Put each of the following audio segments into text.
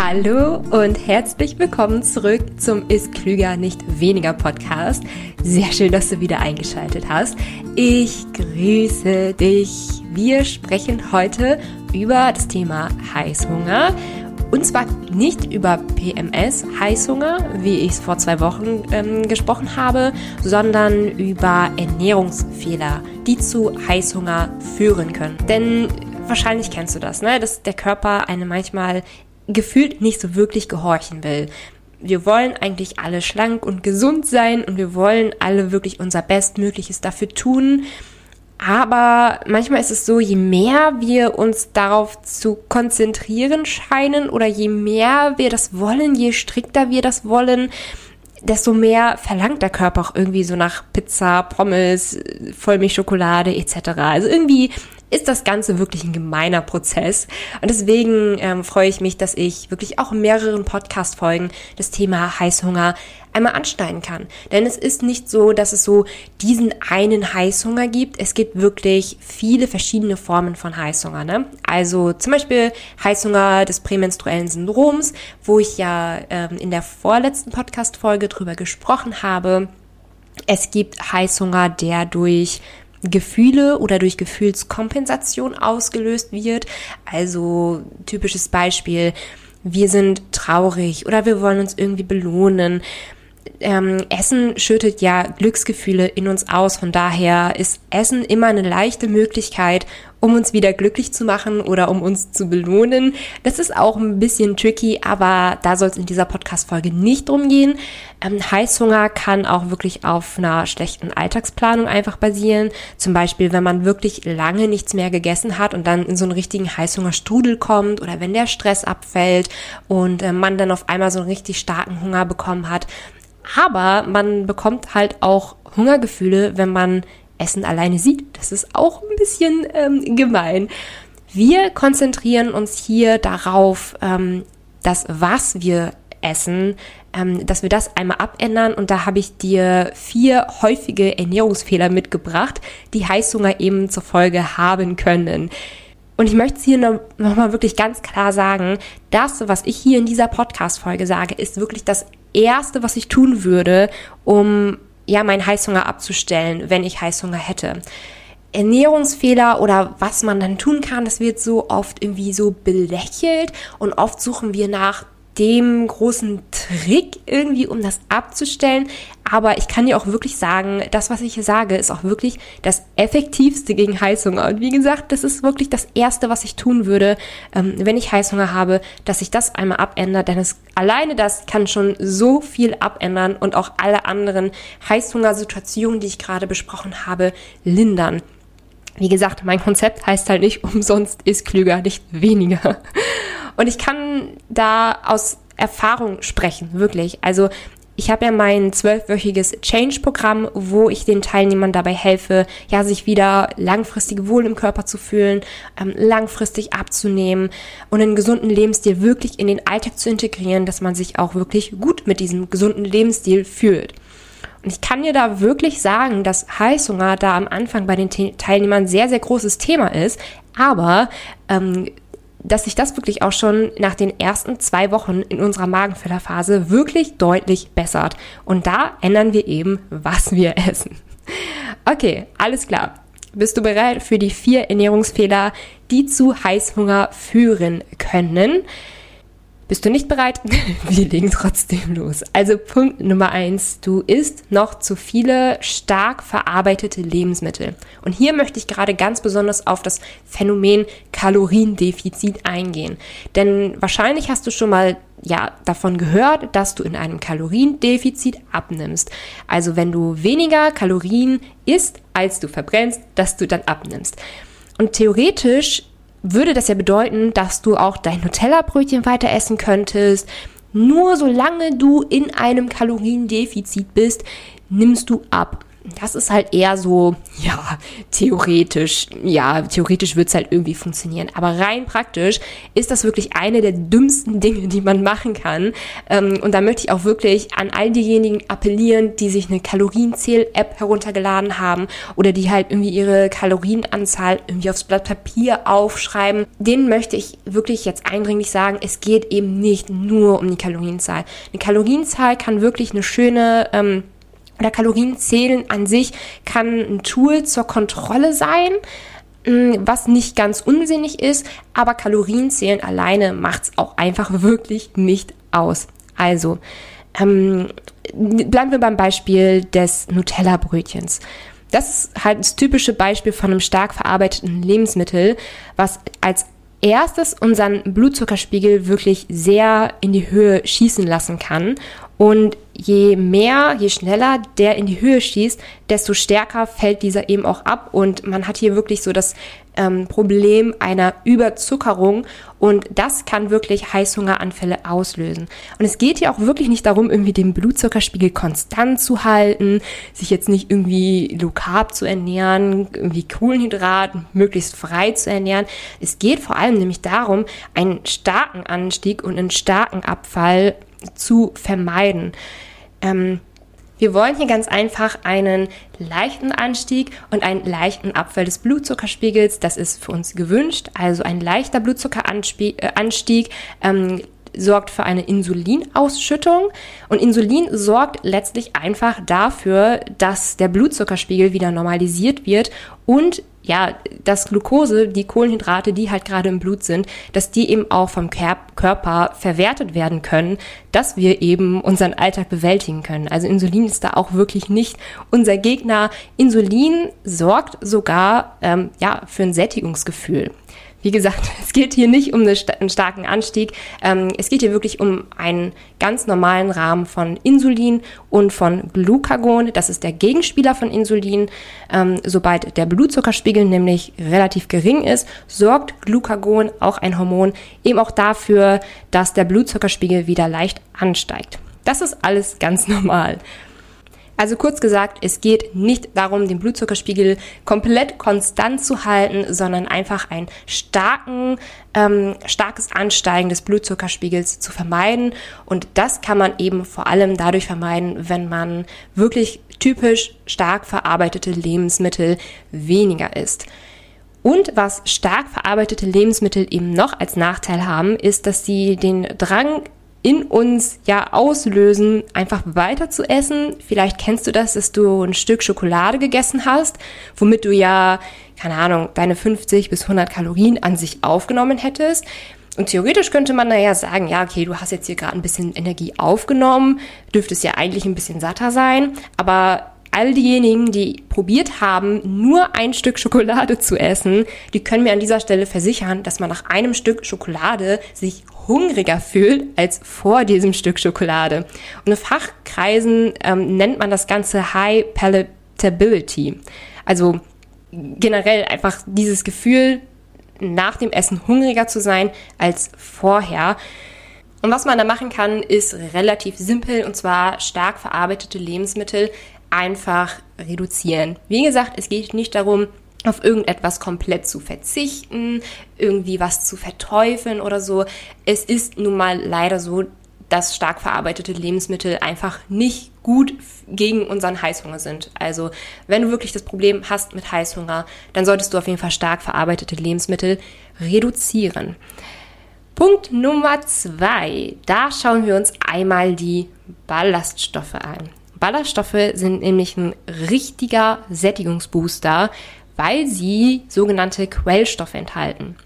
Hallo und herzlich willkommen zurück zum Ist Klüger nicht weniger Podcast. Sehr schön, dass du wieder eingeschaltet hast. Ich grüße dich. Wir sprechen heute über das Thema Heißhunger. Und zwar nicht über PMS, Heißhunger, wie ich es vor zwei Wochen ähm, gesprochen habe, sondern über Ernährungsfehler, die zu Heißhunger führen können. Denn wahrscheinlich kennst du das, ne? dass der Körper eine manchmal gefühlt nicht so wirklich gehorchen will. Wir wollen eigentlich alle schlank und gesund sein und wir wollen alle wirklich unser Bestmögliches dafür tun. Aber manchmal ist es so, je mehr wir uns darauf zu konzentrieren scheinen oder je mehr wir das wollen, je strikter wir das wollen, desto mehr verlangt der Körper auch irgendwie so nach Pizza, Pommes, Vollmilchschokolade etc. Also irgendwie ist das Ganze wirklich ein gemeiner Prozess. Und deswegen ähm, freue ich mich, dass ich wirklich auch in mehreren Podcast-Folgen das Thema Heißhunger einmal anschneiden kann. Denn es ist nicht so, dass es so diesen einen Heißhunger gibt. Es gibt wirklich viele verschiedene Formen von Heißhunger. Ne? Also zum Beispiel Heißhunger des prämenstruellen Syndroms, wo ich ja ähm, in der vorletzten Podcast-Folge drüber gesprochen habe. Es gibt Heißhunger, der durch Gefühle oder durch Gefühlskompensation ausgelöst wird. Also typisches Beispiel, wir sind traurig oder wir wollen uns irgendwie belohnen ähm, Essen schüttet ja Glücksgefühle in uns aus. Von daher ist Essen immer eine leichte Möglichkeit, um uns wieder glücklich zu machen oder um uns zu belohnen. Das ist auch ein bisschen tricky, aber da soll es in dieser Podcast-Folge nicht drum gehen. Ähm, Heißhunger kann auch wirklich auf einer schlechten Alltagsplanung einfach basieren. Zum Beispiel, wenn man wirklich lange nichts mehr gegessen hat und dann in so einen richtigen Heißhungerstrudel kommt oder wenn der Stress abfällt und äh, man dann auf einmal so einen richtig starken Hunger bekommen hat aber man bekommt halt auch Hungergefühle, wenn man Essen alleine sieht. Das ist auch ein bisschen ähm, gemein. Wir konzentrieren uns hier darauf, ähm, dass was wir essen, ähm, dass wir das einmal abändern. Und da habe ich dir vier häufige Ernährungsfehler mitgebracht, die Heißhunger eben zur Folge haben können. Und ich möchte es hier nochmal wirklich ganz klar sagen, das, was ich hier in dieser Podcast-Folge sage, ist wirklich das Erste, was ich tun würde, um ja meinen Heißhunger abzustellen, wenn ich Heißhunger hätte. Ernährungsfehler oder was man dann tun kann, das wird so oft irgendwie so belächelt und oft suchen wir nach dem großen Trick irgendwie, um das abzustellen. Aber ich kann dir auch wirklich sagen, das, was ich hier sage, ist auch wirklich das Effektivste gegen Heißhunger. Und wie gesagt, das ist wirklich das Erste, was ich tun würde, ähm, wenn ich Heißhunger habe, dass ich das einmal abändere. Denn es, alleine das kann schon so viel abändern und auch alle anderen Heißhungersituationen, die ich gerade besprochen habe, lindern. Wie gesagt, mein Konzept heißt halt nicht umsonst ist klüger, nicht weniger. Und ich kann da aus Erfahrung sprechen, wirklich. Also ich habe ja mein zwölfwöchiges Change-Programm, wo ich den Teilnehmern dabei helfe, ja, sich wieder langfristig wohl im Körper zu fühlen, ähm, langfristig abzunehmen und einen gesunden Lebensstil wirklich in den Alltag zu integrieren, dass man sich auch wirklich gut mit diesem gesunden Lebensstil fühlt. Und ich kann dir da wirklich sagen, dass Heißhunger da am Anfang bei den Teilnehmern sehr, sehr großes Thema ist. Aber ähm, dass sich das wirklich auch schon nach den ersten zwei Wochen in unserer Magenfüllerphase wirklich deutlich bessert. Und da ändern wir eben, was wir essen. Okay, alles klar. Bist du bereit für die vier Ernährungsfehler, die zu Heißhunger führen können? Bist du nicht bereit? Wir legen trotzdem los. Also Punkt Nummer eins, du isst noch zu viele stark verarbeitete Lebensmittel. Und hier möchte ich gerade ganz besonders auf das Phänomen Kaloriendefizit eingehen. Denn wahrscheinlich hast du schon mal ja, davon gehört, dass du in einem Kaloriendefizit abnimmst. Also wenn du weniger Kalorien isst, als du verbrennst, dass du dann abnimmst. Und theoretisch würde das ja bedeuten, dass du auch dein Nutella-Brötchen weiter essen könntest. Nur solange du in einem Kaloriendefizit bist, nimmst du ab. Das ist halt eher so, ja, theoretisch. Ja, theoretisch wird es halt irgendwie funktionieren. Aber rein praktisch ist das wirklich eine der dümmsten Dinge, die man machen kann. Ähm, und da möchte ich auch wirklich an all diejenigen appellieren, die sich eine Kalorienzähl-App heruntergeladen haben oder die halt irgendwie ihre Kalorienanzahl irgendwie aufs Blatt Papier aufschreiben. Denen möchte ich wirklich jetzt eindringlich sagen, es geht eben nicht nur um die Kalorienzahl. Eine Kalorienzahl kann wirklich eine schöne ähm, oder Kalorienzählen an sich kann ein Tool zur Kontrolle sein, mm, was nicht ganz unsinnig ist, aber Kalorienzählen alleine macht es auch einfach wirklich nicht aus. Also, ähm, bleiben wir beim Beispiel des Nutella-Brötchens. Das ist halt das typische Beispiel von einem stark verarbeiteten Lebensmittel, was als erstes unseren Blutzuckerspiegel wirklich sehr in die Höhe schießen lassen kann und je mehr, je schneller der in die Höhe schießt, desto stärker fällt dieser eben auch ab. Und man hat hier wirklich so das ähm, Problem einer Überzuckerung. Und das kann wirklich Heißhungeranfälle auslösen. Und es geht hier auch wirklich nicht darum, irgendwie den Blutzuckerspiegel konstant zu halten, sich jetzt nicht irgendwie carb zu ernähren, irgendwie Kohlenhydrat möglichst frei zu ernähren. Es geht vor allem nämlich darum, einen starken Anstieg und einen starken Abfall zu vermeiden. Ähm, wir wollen hier ganz einfach einen leichten Anstieg und einen leichten Abfall des Blutzuckerspiegels. Das ist für uns gewünscht. Also ein leichter Blutzuckeranstieg äh, ähm, sorgt für eine Insulinausschüttung und Insulin sorgt letztlich einfach dafür, dass der Blutzuckerspiegel wieder normalisiert wird und ja, dass Glucose, die Kohlenhydrate, die halt gerade im Blut sind, dass die eben auch vom Körper verwertet werden können, dass wir eben unseren Alltag bewältigen können. Also Insulin ist da auch wirklich nicht unser Gegner. Insulin sorgt sogar ähm, ja für ein Sättigungsgefühl. Wie gesagt, es geht hier nicht um einen starken Anstieg. Ähm, es geht hier wirklich um einen ganz normalen Rahmen von Insulin und von Glucagon. Das ist der Gegenspieler von Insulin. Ähm, sobald der Blutzuckerspiegel nämlich relativ gering ist, sorgt Glucagon, auch ein Hormon, eben auch dafür, dass der Blutzuckerspiegel wieder leicht ansteigt. Das ist alles ganz normal. Also kurz gesagt, es geht nicht darum, den Blutzuckerspiegel komplett konstant zu halten, sondern einfach ein starken, ähm, starkes Ansteigen des Blutzuckerspiegels zu vermeiden. Und das kann man eben vor allem dadurch vermeiden, wenn man wirklich typisch stark verarbeitete Lebensmittel weniger isst. Und was stark verarbeitete Lebensmittel eben noch als Nachteil haben, ist, dass sie den Drang in uns ja auslösen, einfach weiter zu essen. Vielleicht kennst du das, dass du ein Stück Schokolade gegessen hast, womit du ja, keine Ahnung, deine 50 bis 100 Kalorien an sich aufgenommen hättest. Und theoretisch könnte man naja sagen, ja, okay, du hast jetzt hier gerade ein bisschen Energie aufgenommen, dürftest ja eigentlich ein bisschen satter sein, aber all diejenigen, die probiert haben, nur ein Stück Schokolade zu essen, die können mir an dieser Stelle versichern, dass man nach einem Stück Schokolade sich hungriger fühlt als vor diesem Stück Schokolade. Und in Fachkreisen ähm, nennt man das Ganze High Palatability. Also generell einfach dieses Gefühl, nach dem Essen hungriger zu sein als vorher. Und was man da machen kann, ist relativ simpel und zwar stark verarbeitete Lebensmittel einfach reduzieren. Wie gesagt, es geht nicht darum, auf irgendetwas komplett zu verzichten, irgendwie was zu verteufeln oder so. Es ist nun mal leider so, dass stark verarbeitete Lebensmittel einfach nicht gut gegen unseren Heißhunger sind. Also wenn du wirklich das Problem hast mit Heißhunger, dann solltest du auf jeden Fall stark verarbeitete Lebensmittel reduzieren. Punkt Nummer zwei, da schauen wir uns einmal die Ballaststoffe an. Ballaststoffe sind nämlich ein richtiger Sättigungsbooster, weil sie sogenannte Quellstoffe enthalten.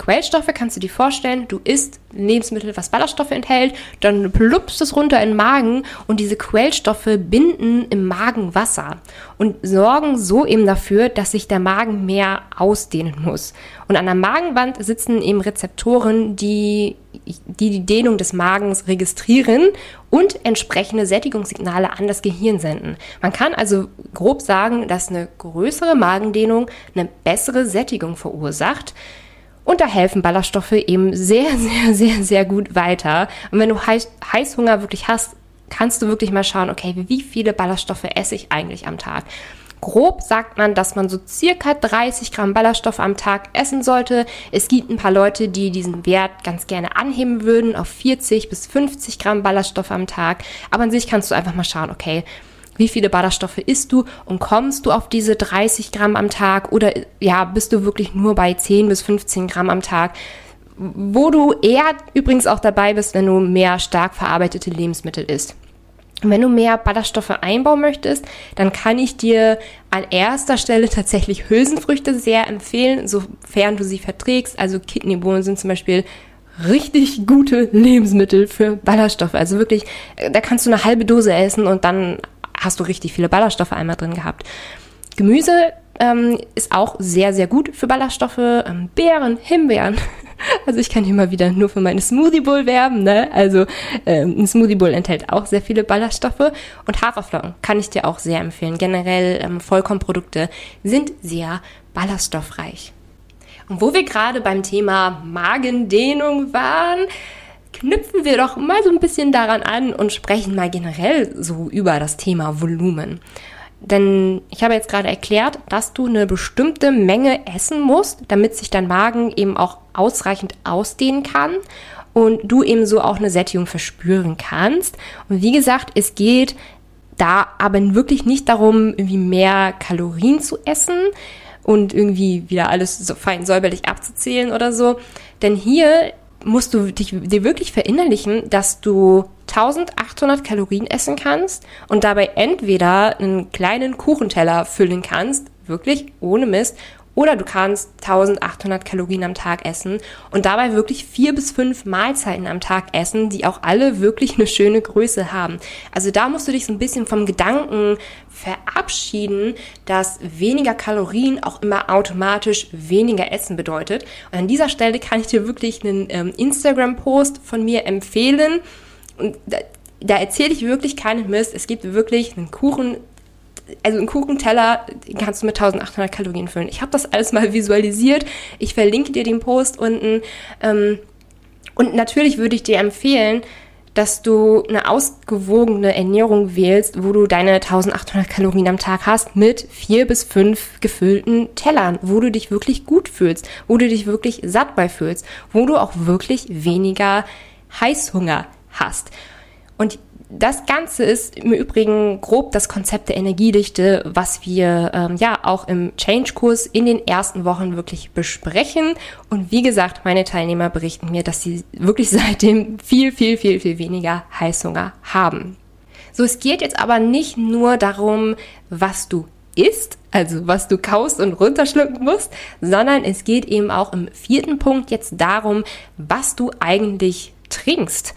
Quellstoffe kannst du dir vorstellen, du isst Lebensmittel, was Ballaststoffe enthält, dann pluppst es runter in den Magen und diese Quellstoffe binden im Magen Wasser und sorgen so eben dafür, dass sich der Magen mehr ausdehnen muss. Und an der Magenwand sitzen eben Rezeptoren, die die, die Dehnung des Magens registrieren und entsprechende Sättigungssignale an das Gehirn senden. Man kann also grob sagen, dass eine größere Magendehnung eine bessere Sättigung verursacht. Und da helfen Ballaststoffe eben sehr, sehr, sehr, sehr gut weiter. Und wenn du Heißhunger wirklich hast, kannst du wirklich mal schauen, okay, wie viele Ballaststoffe esse ich eigentlich am Tag? Grob sagt man, dass man so circa 30 Gramm Ballaststoffe am Tag essen sollte. Es gibt ein paar Leute, die diesen Wert ganz gerne anheben würden auf 40 bis 50 Gramm Ballaststoffe am Tag. Aber an sich kannst du einfach mal schauen, okay, wie viele Ballaststoffe isst du und kommst du auf diese 30 Gramm am Tag oder ja, bist du wirklich nur bei 10 bis 15 Gramm am Tag? Wo du eher übrigens auch dabei bist, wenn du mehr stark verarbeitete Lebensmittel isst. Wenn du mehr Ballaststoffe einbauen möchtest, dann kann ich dir an erster Stelle tatsächlich Hülsenfrüchte sehr empfehlen, sofern du sie verträgst. Also Kidneybohnen sind zum Beispiel richtig gute Lebensmittel für Ballaststoffe. Also wirklich, äh, da kannst du eine halbe Dose essen und dann hast du richtig viele Ballaststoffe einmal drin gehabt. Gemüse ähm, ist auch sehr, sehr gut für Ballaststoffe. Ähm, Beeren, Himbeeren, Also ich kann hier mal wieder nur für meine Smoothie Bowl werben. Ne? Also ähm, ein Smoothie Bowl enthält auch sehr viele Ballaststoffe und Haferflocken kann ich dir auch sehr empfehlen. Generell ähm, Vollkornprodukte sind sehr ballaststoffreich. Und wo wir gerade beim Thema Magendehnung waren, knüpfen wir doch mal so ein bisschen daran an und sprechen mal generell so über das Thema Volumen. Denn ich habe jetzt gerade erklärt, dass du eine bestimmte Menge essen musst, damit sich dein Magen eben auch ausreichend ausdehnen kann und du eben so auch eine Sättigung verspüren kannst. Und wie gesagt, es geht da aber wirklich nicht darum, irgendwie mehr Kalorien zu essen und irgendwie wieder alles so fein säuberlich abzuzählen oder so. Denn hier musst du dich, dir wirklich verinnerlichen, dass du 1800 Kalorien essen kannst und dabei entweder einen kleinen Kuchenteller füllen kannst, wirklich ohne Mist, oder du kannst 1800 Kalorien am Tag essen und dabei wirklich vier bis fünf Mahlzeiten am Tag essen, die auch alle wirklich eine schöne Größe haben. Also da musst du dich so ein bisschen vom Gedanken verabschieden, dass weniger Kalorien auch immer automatisch weniger Essen bedeutet. Und an dieser Stelle kann ich dir wirklich einen ähm, Instagram-Post von mir empfehlen. Und da, da erzähle ich wirklich keinen Mist. Es gibt wirklich einen Kuchen also einen Kuchenteller kannst du mit 1800 Kalorien füllen. Ich habe das alles mal visualisiert. Ich verlinke dir den Post unten. Ähm, und natürlich würde ich dir empfehlen, dass du eine ausgewogene Ernährung wählst, wo du deine 1800 Kalorien am Tag hast mit vier bis fünf gefüllten Tellern, wo du dich wirklich gut fühlst, wo du dich wirklich satt bei fühlst, wo du auch wirklich weniger Heißhunger hast. Und das Ganze ist im Übrigen grob das Konzept der Energiedichte, was wir ähm, ja auch im Change-Kurs in den ersten Wochen wirklich besprechen. Und wie gesagt, meine Teilnehmer berichten mir, dass sie wirklich seitdem viel, viel, viel, viel weniger Heißhunger haben. So, es geht jetzt aber nicht nur darum, was du isst, also was du kaust und runterschlucken musst, sondern es geht eben auch im vierten Punkt jetzt darum, was du eigentlich trinkst.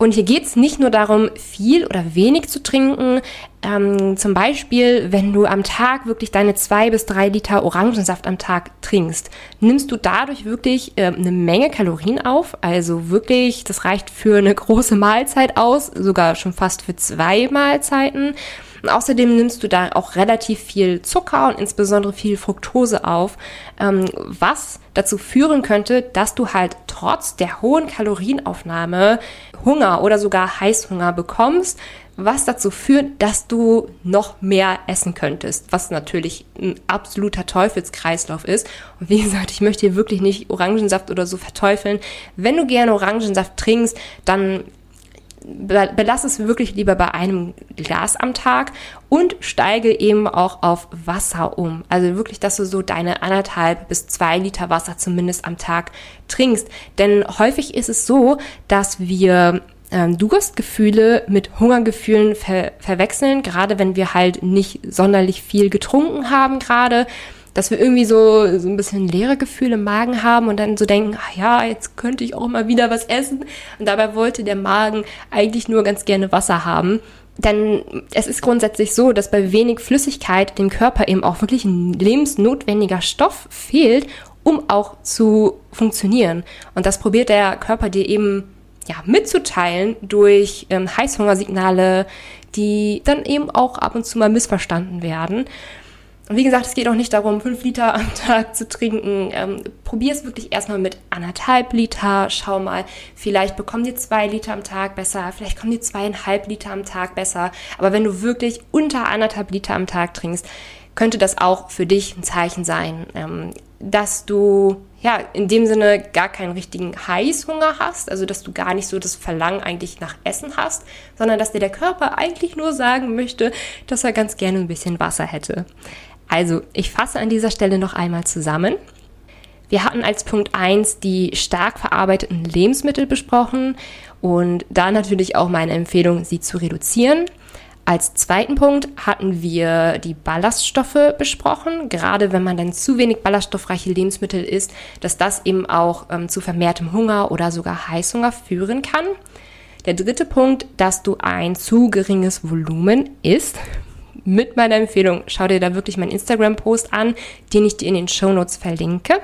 Und hier geht es nicht nur darum, viel oder wenig zu trinken. Ähm, zum Beispiel, wenn du am Tag wirklich deine zwei bis drei Liter Orangensaft am Tag trinkst, nimmst du dadurch wirklich äh, eine Menge Kalorien auf. Also wirklich, das reicht für eine große Mahlzeit aus, sogar schon fast für zwei Mahlzeiten. Und außerdem nimmst du da auch relativ viel Zucker und insbesondere viel Fructose auf, ähm, was dazu führen könnte, dass du halt trotz der hohen Kalorienaufnahme Hunger oder sogar Heißhunger bekommst, was dazu führt, dass du noch mehr essen könntest, was natürlich ein absoluter Teufelskreislauf ist. Und wie gesagt, ich möchte hier wirklich nicht Orangensaft oder so verteufeln. Wenn du gerne Orangensaft trinkst, dann belass es wirklich lieber bei einem Glas am Tag und steige eben auch auf Wasser um. Also wirklich, dass du so deine anderthalb bis zwei Liter Wasser zumindest am Tag trinkst. Denn häufig ist es so, dass wir ähm, Durstgefühle mit Hungergefühlen ver verwechseln, gerade wenn wir halt nicht sonderlich viel getrunken haben gerade dass wir irgendwie so, so ein bisschen leere Gefühle im Magen haben und dann so denken, ach ja, jetzt könnte ich auch mal wieder was essen. Und dabei wollte der Magen eigentlich nur ganz gerne Wasser haben. Denn es ist grundsätzlich so, dass bei wenig Flüssigkeit dem Körper eben auch wirklich ein lebensnotwendiger Stoff fehlt, um auch zu funktionieren. Und das probiert der Körper dir eben ja, mitzuteilen durch ähm, Heißhungersignale, die dann eben auch ab und zu mal missverstanden werden. Und wie gesagt, es geht auch nicht darum, fünf Liter am Tag zu trinken. Ähm, Probier es wirklich erstmal mit anderthalb Liter. Schau mal, vielleicht bekommen dir zwei Liter am Tag besser, vielleicht kommen dir zweieinhalb Liter am Tag besser. Aber wenn du wirklich unter anderthalb Liter am Tag trinkst, könnte das auch für dich ein Zeichen sein, ähm, dass du ja in dem Sinne gar keinen richtigen Heißhunger hast, also dass du gar nicht so das Verlangen eigentlich nach Essen hast, sondern dass dir der Körper eigentlich nur sagen möchte, dass er ganz gerne ein bisschen Wasser hätte. Also, ich fasse an dieser Stelle noch einmal zusammen. Wir hatten als Punkt 1 die stark verarbeiteten Lebensmittel besprochen und da natürlich auch meine Empfehlung, sie zu reduzieren. Als zweiten Punkt hatten wir die Ballaststoffe besprochen, gerade wenn man dann zu wenig ballaststoffreiche Lebensmittel isst, dass das eben auch ähm, zu vermehrtem Hunger oder sogar Heißhunger führen kann. Der dritte Punkt, dass du ein zu geringes Volumen isst. Mit meiner Empfehlung, schau dir da wirklich meinen Instagram-Post an, den ich dir in den Show Notes verlinke.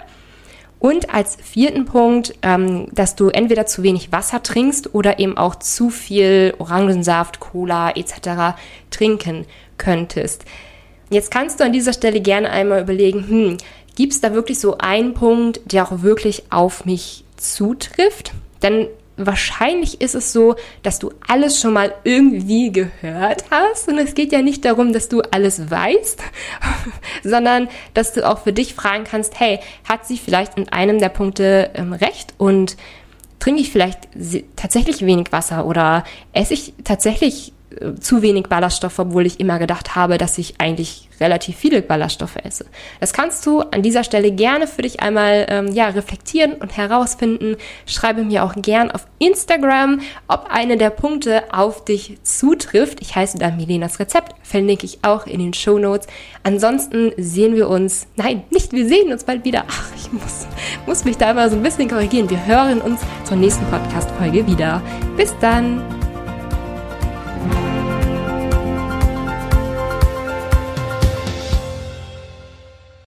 Und als vierten Punkt, ähm, dass du entweder zu wenig Wasser trinkst oder eben auch zu viel Orangensaft, Cola etc. trinken könntest. Jetzt kannst du an dieser Stelle gerne einmal überlegen, hm, gibt es da wirklich so einen Punkt, der auch wirklich auf mich zutrifft? Denn wahrscheinlich ist es so, dass du alles schon mal irgendwie gehört hast. Und es geht ja nicht darum, dass du alles weißt, sondern dass du auch für dich fragen kannst, hey, hat sie vielleicht in einem der Punkte ähm, recht und trinke ich vielleicht tatsächlich wenig Wasser oder esse ich tatsächlich äh, zu wenig Ballaststoffe, obwohl ich immer gedacht habe, dass ich eigentlich relativ viele Ballaststoffe esse. Das kannst du an dieser Stelle gerne für dich einmal ähm, ja, reflektieren und herausfinden. Schreibe mir auch gern auf Instagram, ob eine der Punkte auf dich zutrifft. Ich heiße da Milenas Rezept, verlinke ich auch in den Show Notes. Ansonsten sehen wir uns, nein, nicht, wir sehen uns bald wieder. Ach, ich muss, muss mich da immer so ein bisschen korrigieren. Wir hören uns zur nächsten Podcast-Folge wieder. Bis dann!